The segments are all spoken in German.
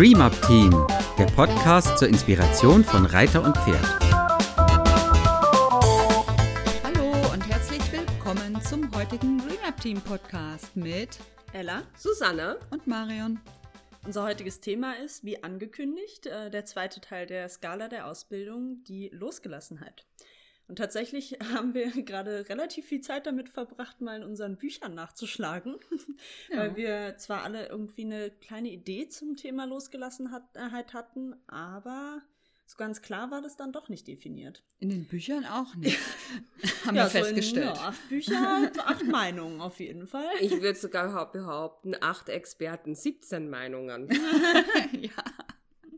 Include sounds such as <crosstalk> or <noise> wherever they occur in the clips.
Dream Up Team, der Podcast zur Inspiration von Reiter und Pferd. Hallo und herzlich willkommen zum heutigen Dream Up Team Podcast mit Ella Susanne und Marion. Unser heutiges Thema ist, wie angekündigt, äh, der zweite Teil der Skala der Ausbildung, die Losgelassenheit. Und tatsächlich <laughs> haben wir gerade relativ viel Zeit damit verbracht, mal in unseren Büchern nachzuschlagen, <laughs> ja. weil wir zwar alle irgendwie eine kleine Idee zum Thema Losgelassenheit hatten, aber so ganz klar war das dann doch nicht definiert. In den Büchern auch nicht. <laughs> haben ja, wir festgestellt. In, ja, acht Bücher, acht Meinungen auf jeden Fall. Ich würde sogar behaupten, acht Experten, 17 Meinungen. ja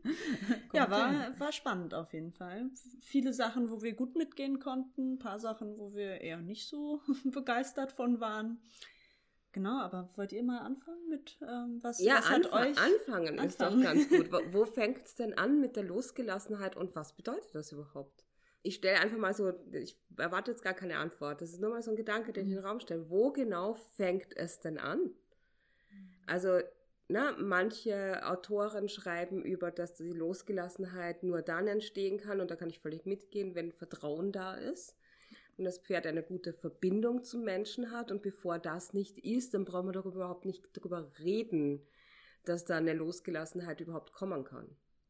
<laughs> ja, war, war spannend auf jeden Fall. Viele Sachen, wo wir gut mitgehen konnten, ein paar Sachen, wo wir eher nicht so <laughs> begeistert von waren. Genau, aber wollt ihr mal anfangen mit ähm, was, ja, was hat euch? Anfangen, anfangen ist doch ganz gut. Wo, <laughs> wo fängt es denn an mit der Losgelassenheit und was bedeutet das überhaupt? Ich stelle einfach mal so, ich erwarte jetzt gar keine Antwort. Das ist nur mal so ein Gedanke, den ich in den Raum stelle. Wo genau fängt es denn an? Also na, manche Autoren schreiben über, dass die Losgelassenheit nur dann entstehen kann, und da kann ich völlig mitgehen, wenn Vertrauen da ist und das Pferd eine gute Verbindung zum Menschen hat. Und bevor das nicht ist, dann brauchen wir darüber überhaupt nicht darüber reden, dass da eine Losgelassenheit überhaupt kommen kann.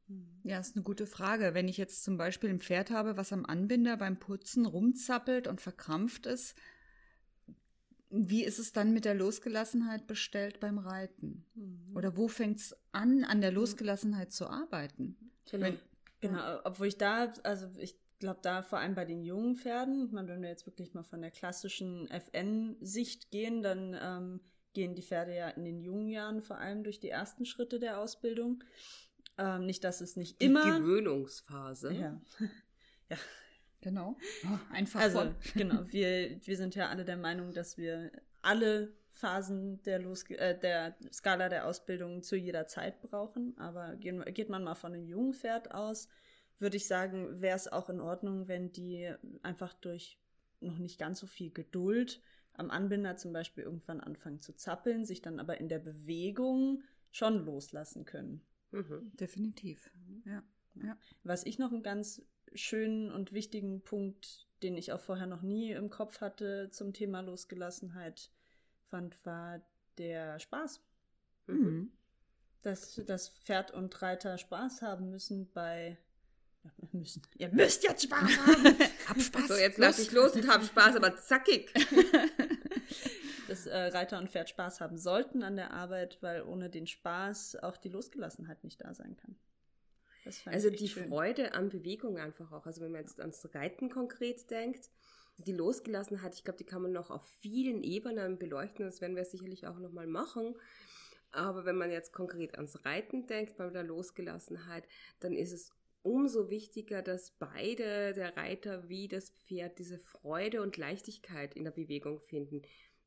Hm. Ja, ist eine gute Frage. Wenn ich jetzt zum Beispiel ein Pferd habe, was am Anbinder beim Putzen rumzappelt und verkrampft ist, wie ist es dann mit der Losgelassenheit bestellt beim Reiten? Mhm. Oder wo fängt es an, an der mhm. Losgelassenheit zu arbeiten? Genau, wenn, genau. obwohl ich da, also ich glaube da vor allem bei den jungen Pferden, meine, wenn wir jetzt wirklich mal von der klassischen FN-Sicht gehen, dann ähm, gehen die Pferde ja in den jungen Jahren vor allem durch die ersten Schritte der Ausbildung. Ähm, nicht, dass es nicht die immer. Gewöhnungsphase. Ja. <laughs> ja. Genau. Oh, einfach also, voll. <laughs> genau. Wir, wir sind ja alle der Meinung, dass wir alle Phasen der, Los äh, der Skala der Ausbildung zu jeder Zeit brauchen. Aber gehen, geht man mal von einem jungen Pferd aus, würde ich sagen, wäre es auch in Ordnung, wenn die einfach durch noch nicht ganz so viel Geduld am Anbinder zum Beispiel irgendwann anfangen zu zappeln, sich dann aber in der Bewegung schon loslassen können. Mhm. Definitiv. Ja. ja. Was ich noch ein ganz schönen und wichtigen Punkt, den ich auch vorher noch nie im Kopf hatte zum Thema Losgelassenheit fand, war der Spaß. Mhm. Dass das Pferd und Reiter Spaß haben müssen bei <laughs> müssen. Ihr müsst jetzt Spaß haben. <laughs> hab Spaß. So, jetzt lass ich los und hab Spaß, aber zackig. <laughs> Dass äh, Reiter und Pferd Spaß haben sollten an der Arbeit, weil ohne den Spaß auch die Losgelassenheit nicht da sein kann also die schön. Freude an Bewegung einfach auch. Also wenn man jetzt ans Reiten konkret denkt, die Losgelassenheit, ich glaube, die kann man noch auf vielen Ebenen beleuchten. Das werden wir sicherlich auch nochmal machen. Aber wenn man jetzt konkret ans Reiten denkt, bei der Losgelassenheit, dann ist es umso wichtiger, dass beide, der Reiter wie das Pferd, diese Freude und Leichtigkeit in der Bewegung finden.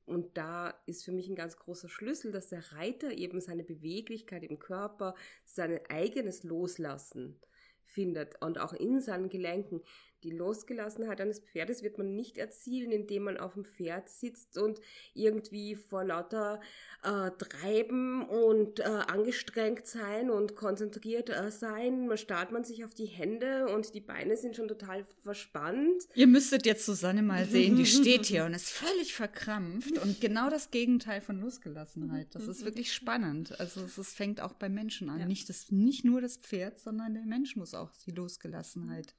Und da ist für mich ein ganz großer Schlüssel, dass der Reiter eben seine Beweglichkeit im Körper, sein eigenes Loslassen findet und auch in seinen Gelenken. Die Losgelassenheit eines Pferdes wird man nicht erzielen, indem man auf dem Pferd sitzt und irgendwie vor lauter äh, Treiben und äh, angestrengt sein und konzentriert äh, sein. Man starrt man sich auf die Hände und die Beine sind schon total verspannt. Ihr müsstet jetzt Susanne mal <laughs> sehen, die steht hier und ist völlig verkrampft und genau das Gegenteil von Losgelassenheit. Das ist wirklich spannend. Also es, fängt auch bei Menschen an. Ja. Nicht, das, nicht nur das Pferd, sondern der Mensch muss auch die Losgelassenheit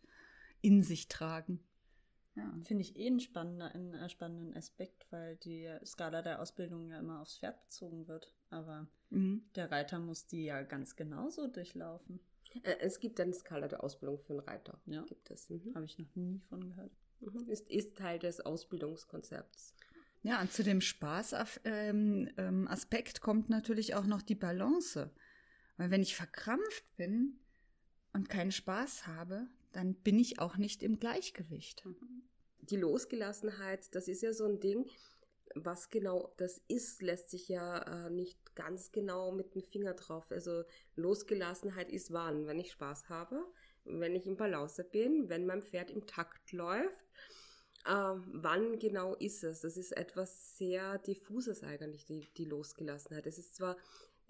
in sich tragen. Ja. Finde ich eh einen, spannender, einen äh, spannenden Aspekt, weil die Skala der Ausbildung ja immer aufs Pferd bezogen wird. Aber mhm. der Reiter muss die ja ganz genauso durchlaufen. Äh, es gibt eine Skala der Ausbildung für einen Reiter. Ja. Gibt es. Mhm. Habe ich noch nie von gehört. Mhm. Ist, ist Teil des Ausbildungskonzepts. Ja, und zu dem Spaßaspekt ähm, ähm, kommt natürlich auch noch die Balance. Weil wenn ich verkrampft bin und keinen Spaß habe, dann bin ich auch nicht im Gleichgewicht. Die Losgelassenheit, das ist ja so ein Ding, was genau das ist, lässt sich ja äh, nicht ganz genau mit dem Finger drauf. Also Losgelassenheit ist wann, wenn ich Spaß habe, wenn ich im Balance bin, wenn mein Pferd im Takt läuft. Äh, wann genau ist es? Das ist etwas sehr diffuses eigentlich, die, die Losgelassenheit. Es ist zwar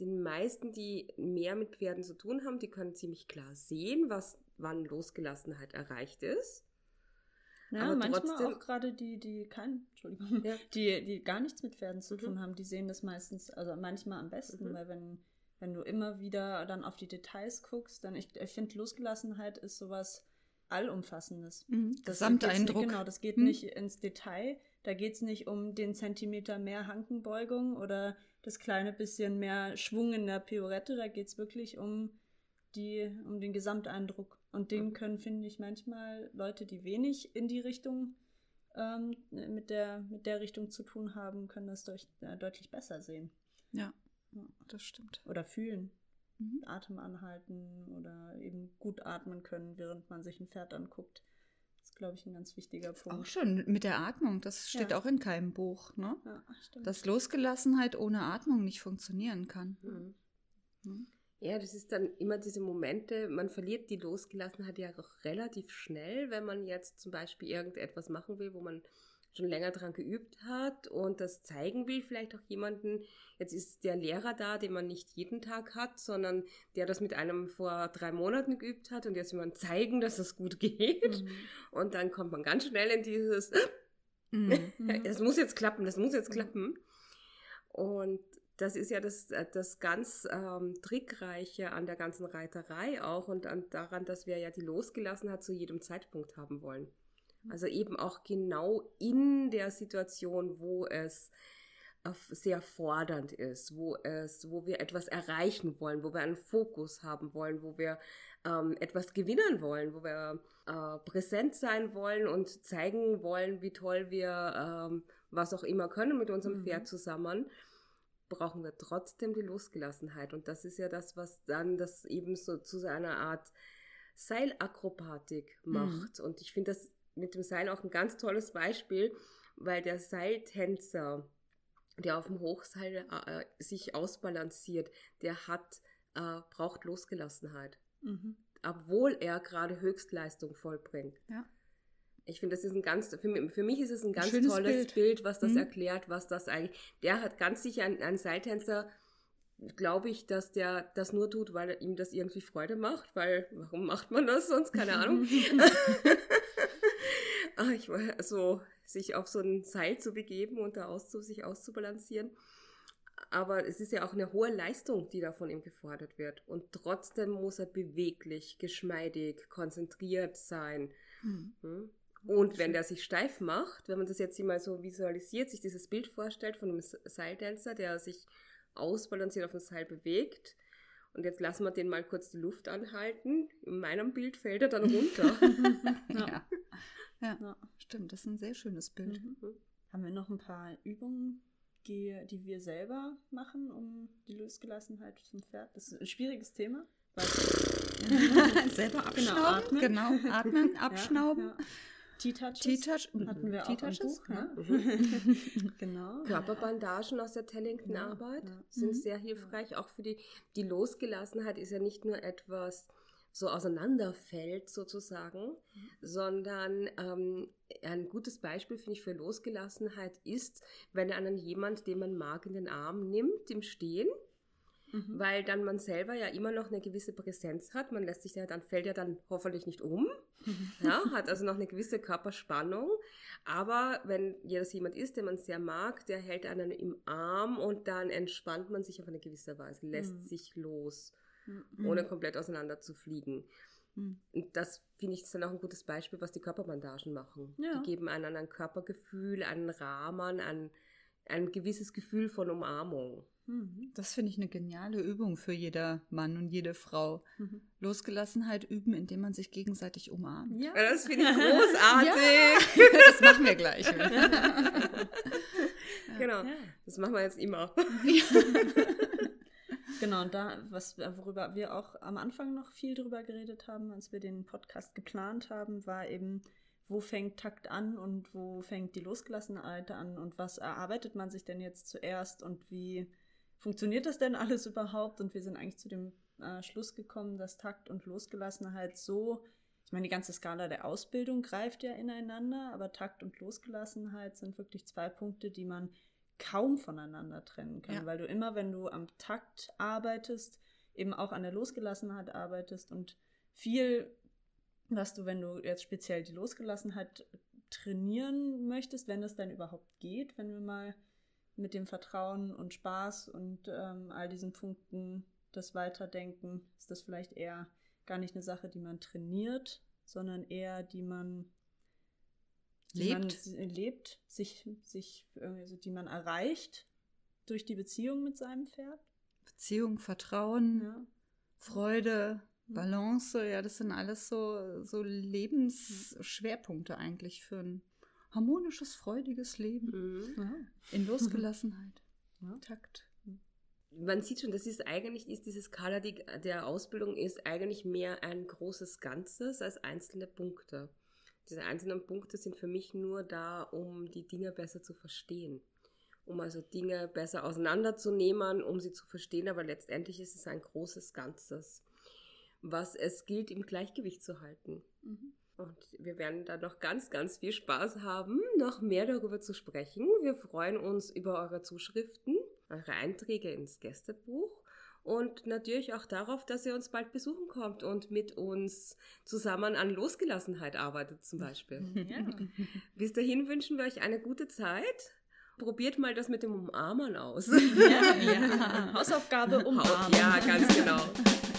den meisten, die mehr mit Pferden zu tun haben, die können ziemlich klar sehen, was wann Losgelassenheit erreicht ist. Ja, aber manchmal trotzdem, auch gerade die, die kein, Entschuldigung, ja. die, die gar nichts mit Pferden zu mhm. tun haben, die sehen das meistens, also manchmal am besten, mhm. weil wenn, wenn du immer wieder dann auf die Details guckst, dann ich, ich finde Losgelassenheit ist sowas Allumfassendes. Mhm. Das Gesamteindruck. Genau, das geht mhm. nicht ins Detail. Da geht es nicht um den Zentimeter mehr Hankenbeugung oder das kleine bisschen mehr Schwung in der Piorette. Da geht es wirklich um, die, um den Gesamteindruck. Und den können, finde ich, manchmal Leute, die wenig in die Richtung ähm, mit, der, mit der Richtung zu tun haben, können das durch, äh, deutlich besser sehen. Ja, das stimmt. Oder fühlen. Mhm. Atem anhalten oder eben gut atmen können, während man sich ein Pferd anguckt. Das ist, glaube ich, ein ganz wichtiger Punkt. Auch schon mit der Atmung, das steht ja. auch in keinem Buch, ne? Ja, stimmt. Dass Losgelassenheit ohne Atmung nicht funktionieren kann. Mhm. Mhm. Ja, das ist dann immer diese Momente, man verliert die Losgelassenheit ja auch relativ schnell, wenn man jetzt zum Beispiel irgendetwas machen will, wo man schon länger daran geübt hat und das zeigen will, vielleicht auch jemanden. Jetzt ist der Lehrer da, den man nicht jeden Tag hat, sondern der das mit einem vor drei Monaten geübt hat und jetzt will man zeigen, dass es gut geht. Mhm. Und dann kommt man ganz schnell in dieses, mhm. <laughs> es muss jetzt klappen, das muss jetzt klappen. Und das ist ja das, äh, das ganz ähm, Trickreiche an der ganzen Reiterei auch und an, daran, dass wir ja die Losgelassenheit zu jedem Zeitpunkt haben wollen. Mhm. Also eben auch genau in der Situation, wo es sehr fordernd ist, wo es, wo wir etwas erreichen wollen, wo wir einen Fokus haben wollen, wo wir ähm, etwas gewinnen wollen, wo wir äh, präsent sein wollen und zeigen wollen, wie toll wir ähm, was auch immer können mit unserem mhm. Pferd zusammen brauchen wir trotzdem die Losgelassenheit. Und das ist ja das, was dann das eben so zu einer Art Seilakrobatik mhm. macht. Mhm. Und ich finde das mit dem Seil auch ein ganz tolles Beispiel, weil der Seiltänzer, der auf dem Hochseil äh, sich ausbalanciert, der hat, äh, braucht Losgelassenheit. Mhm. Obwohl er gerade Höchstleistung vollbringt. Ja. Ich finde, das ist ein ganz, für mich, für mich ist es ein ganz ein tolles Bild. Bild. was das mhm. erklärt, was das eigentlich, der hat ganz sicher einen, einen Seiltänzer, glaube ich, dass der das nur tut, weil ihm das irgendwie Freude macht, weil, warum macht man das sonst? Keine Ahnung. Ach, <laughs> <laughs> ich war so, sich auf so ein Seil zu begeben und da auszu, sich auszubalancieren. Aber es ist ja auch eine hohe Leistung, die da von ihm gefordert wird. Und trotzdem muss er beweglich, geschmeidig, konzentriert sein. Mhm. Und wenn der sich steif macht, wenn man das jetzt mal so visualisiert, sich dieses Bild vorstellt von einem Seiltänzer, der sich ausbalanciert auf dem Seil bewegt, und jetzt lassen wir den mal kurz die Luft anhalten. In meinem Bild fällt er dann runter. <laughs> ja. Ja. ja. stimmt. Das ist ein sehr schönes Bild. Mhm. Haben wir noch ein paar Übungen, die, die wir selber machen, um die Losgelassenheit zum Pferd? Das ist ein schwieriges Thema. <laughs> <laughs> selber abschnauben. Genau, atmen. Genau, atmen, abschnauben. Ja, T-Touches T-Touch hatten wir auch im Buch, ne? <laughs> genau. Körperbandagen aus der Tellington-Arbeit ja. sind mhm. sehr hilfreich, auch für die, die Losgelassenheit ist ja nicht nur etwas so auseinanderfällt sozusagen, mhm. sondern ähm, ein gutes Beispiel finde ich für Losgelassenheit ist, wenn einen jemand, den man mag, in den Arm nimmt im Stehen Mhm. Weil dann man selber ja immer noch eine gewisse Präsenz hat. Man lässt sich ja dann, fällt ja dann hoffentlich nicht um. Mhm. <laughs> Ja, hat also noch eine gewisse Körperspannung. Aber wenn das jemand ist, den man sehr mag, der hält einen im Arm und dann entspannt man sich auf eine gewisse Weise, lässt mhm. sich los, mhm. ohne komplett auseinander zu fliegen. Mhm. Und das finde ich ist dann auch ein gutes Beispiel, was die Körperbandagen machen. Ja. Die geben einen ein Körpergefühl, einen Rahmen, ein, ein gewisses Gefühl von Umarmung. Mhm. Das finde ich eine geniale Übung für jeder Mann und jede Frau. Mhm. Losgelassenheit üben, indem man sich gegenseitig umarmt. Ja, das finde ich großartig. ja, <laughs> das machen wir gleich. <laughs> genau, das machen wir jetzt immer. <laughs> genau, und da, was, worüber wir auch am Anfang noch viel drüber geredet haben, als wir den Podcast geplant haben, war eben, wo fängt Takt an und wo fängt die Losgelassenheit an und was erarbeitet man sich denn jetzt zuerst und wie funktioniert das denn alles überhaupt? Und wir sind eigentlich zu dem äh, Schluss gekommen, dass Takt und Losgelassenheit so, ich meine, die ganze Skala der Ausbildung greift ja ineinander, aber Takt und Losgelassenheit sind wirklich zwei Punkte, die man kaum voneinander trennen kann, Ja. weil du immer, wenn du am Takt arbeitest, eben auch an der Losgelassenheit arbeitest und viel, was du, wenn du jetzt speziell die Losgelassenheit trainieren möchtest, wenn das dann überhaupt geht, wenn wir mal mit dem Vertrauen und Spaß und ähm, all diesen Punkten das Weiterdenken, ist das vielleicht eher gar nicht eine Sache, die man trainiert, sondern eher die man die man Lebt. lebt, sich, sich, also die man erreicht durch die Beziehung mit seinem Pferd. Beziehung, Vertrauen, Ja. Freude. Balance, ja, das sind alles so, so Lebensschwerpunkte eigentlich für ein harmonisches, freudiges Leben. Mhm. Ja. In Losgelassenheit, <laughs> Ja. Takt. Man sieht schon, das ist eigentlich, ist diese Skala die, der Ausbildung ist eigentlich mehr ein großes Ganzes als einzelne Punkte. Diese einzelnen Punkte sind für mich nur da, um die Dinge besser zu verstehen. Um also Dinge besser auseinanderzunehmen, um sie zu verstehen, aber letztendlich ist es ein großes Ganzes, was es gilt im Gleichgewicht zu halten. Mhm. Und wir werden da noch ganz, ganz viel Spaß haben, noch mehr darüber zu sprechen. Wir freuen uns über eure Zuschriften, eure Einträge ins Gästebuch und natürlich auch darauf, dass ihr uns bald besuchen kommt und mit uns zusammen an Losgelassenheit arbeitet zum Beispiel. <laughs> Ja. Bis dahin wünschen wir euch eine gute Zeit. Probiert mal das mit dem Umarmen aus. Ja, ja. <laughs> Hausaufgabe umarmen. Ja, ganz genau.